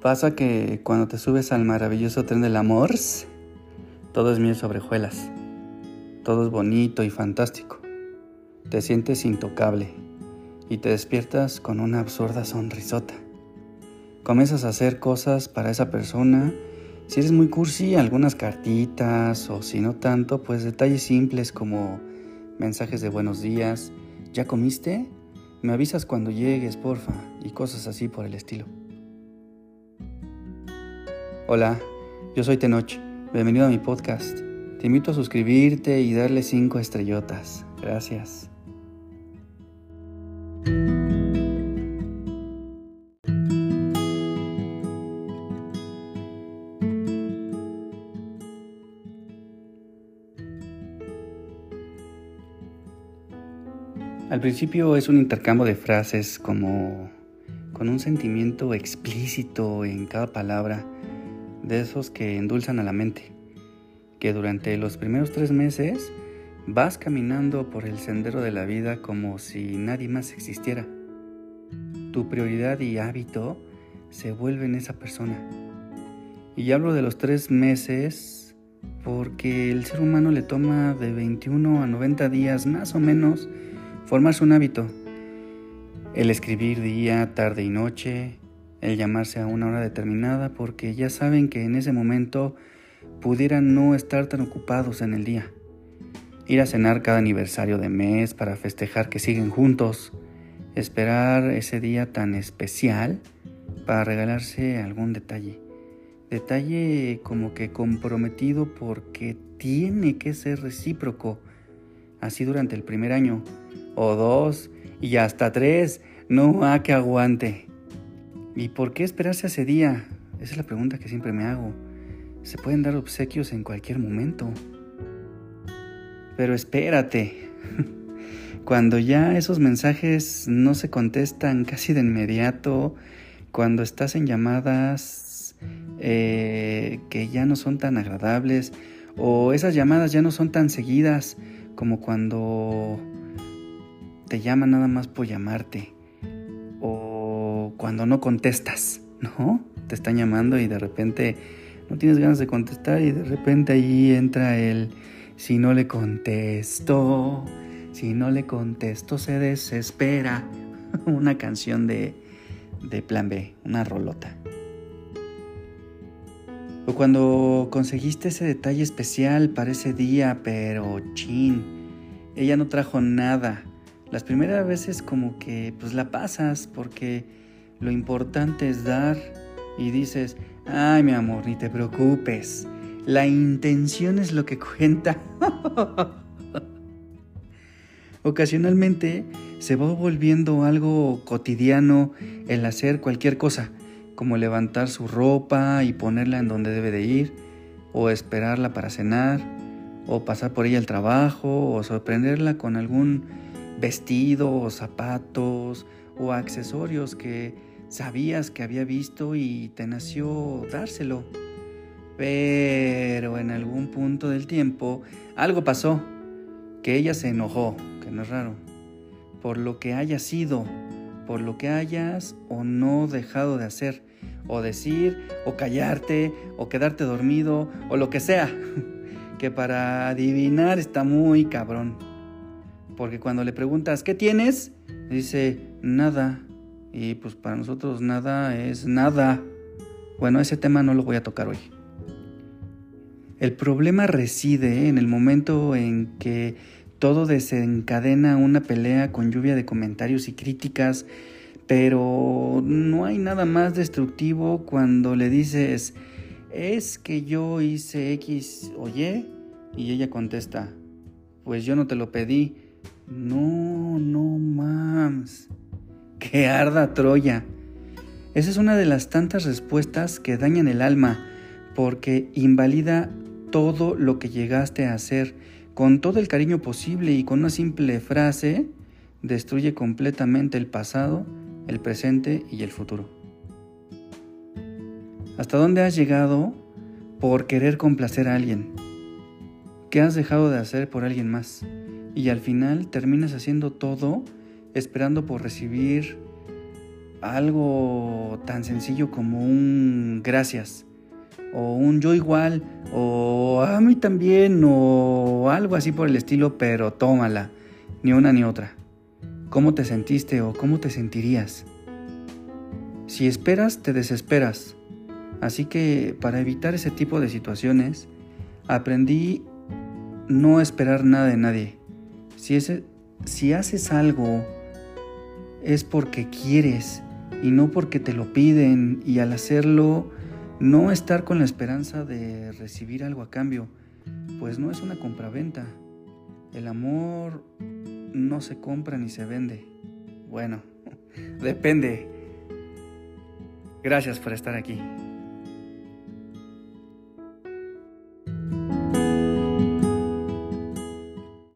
Pasa que cuando te subes al maravilloso tren del amor, todo es miel sobre hojuelas. Todo es bonito y fantástico. Te sientes intocable y te despiertas con una absurda sonrisota. Comienzas a hacer cosas para esa persona. Si eres muy cursi, algunas cartitas o si no tanto, pues detalles simples como mensajes de buenos días. ¿Ya comiste? Me avisas cuando llegues, porfa, y cosas así por el estilo. Hola, yo soy Tenoch. Bienvenido a mi podcast. Te invito a suscribirte y darle 5 estrellotas. Gracias. Al principio es un intercambio de frases como con un sentimiento explícito en cada palabra de esos que endulzan a la mente, que durante los primeros tres meses vas caminando por el sendero de la vida como si nadie más existiera. Tu prioridad y hábito se vuelven esa persona. Y hablo de los tres meses porque el ser humano le toma de 21 a 90 días más o menos formarse un hábito. El escribir día, tarde y noche, el llamarse a una hora determinada porque ya saben que en ese momento pudieran no estar tan ocupados en el día. Ir a cenar cada aniversario de mes para festejar que siguen juntos. Esperar ese día tan especial para regalarse algún detalle. Detalle como que comprometido porque tiene que ser recíproco. Así durante el primer año, o dos, y hasta tres. No a que aguante. ¿Y por qué esperarse a ese día? Esa es la pregunta que siempre me hago. Se pueden dar obsequios en cualquier momento. Pero espérate. Cuando ya esos mensajes no se contestan casi de inmediato, cuando estás en llamadas eh, que ya no son tan agradables, o esas llamadas ya no son tan seguidas como cuando te llaman nada más por llamarte cuando no contestas, ¿no? Te están llamando y de repente no tienes ganas de contestar y de repente ahí entra el, si no le contesto, si no le contesto se desespera. una canción de, de Plan B, una rolota. O cuando conseguiste ese detalle especial para ese día, pero chin, ella no trajo nada. Las primeras veces como que pues la pasas porque lo importante es dar y dices, ay mi amor, ni te preocupes. La intención es lo que cuenta. Ocasionalmente se va volviendo algo cotidiano el hacer cualquier cosa, como levantar su ropa y ponerla en donde debe de ir, o esperarla para cenar, o pasar por ella al trabajo, o sorprenderla con algún vestido o zapatos o accesorios que sabías que había visto y te nació dárselo. Pero en algún punto del tiempo algo pasó, que ella se enojó, que no es raro, por lo que haya sido, por lo que hayas o no dejado de hacer, o decir, o callarte, o quedarte dormido, o lo que sea, que para adivinar está muy cabrón. Porque cuando le preguntas, ¿qué tienes? Dice, nada. Y pues para nosotros nada es nada. Bueno, ese tema no lo voy a tocar hoy. El problema reside en el momento en que todo desencadena una pelea con lluvia de comentarios y críticas, pero no hay nada más destructivo cuando le dices, es que yo hice X o Y, y ella contesta, pues yo no te lo pedí. No, no mams que arda Troya. Esa es una de las tantas respuestas que dañan el alma, porque invalida todo lo que llegaste a hacer, con todo el cariño posible y con una simple frase, destruye completamente el pasado, el presente y el futuro. ¿Hasta dónde has llegado por querer complacer a alguien? ¿Qué has dejado de hacer por alguien más? Y al final terminas haciendo todo esperando por recibir algo tan sencillo como un gracias o un yo igual o a mí también o algo así por el estilo, pero tómala, ni una ni otra. ¿Cómo te sentiste o cómo te sentirías? Si esperas, te desesperas. Así que para evitar ese tipo de situaciones, aprendí no esperar nada de nadie. Si, si haces algo es porque quieres y no porque te lo piden y al hacerlo no estar con la esperanza de recibir algo a cambio, pues no es una compraventa. El amor no se compra ni se vende. Bueno, depende. Gracias por estar aquí.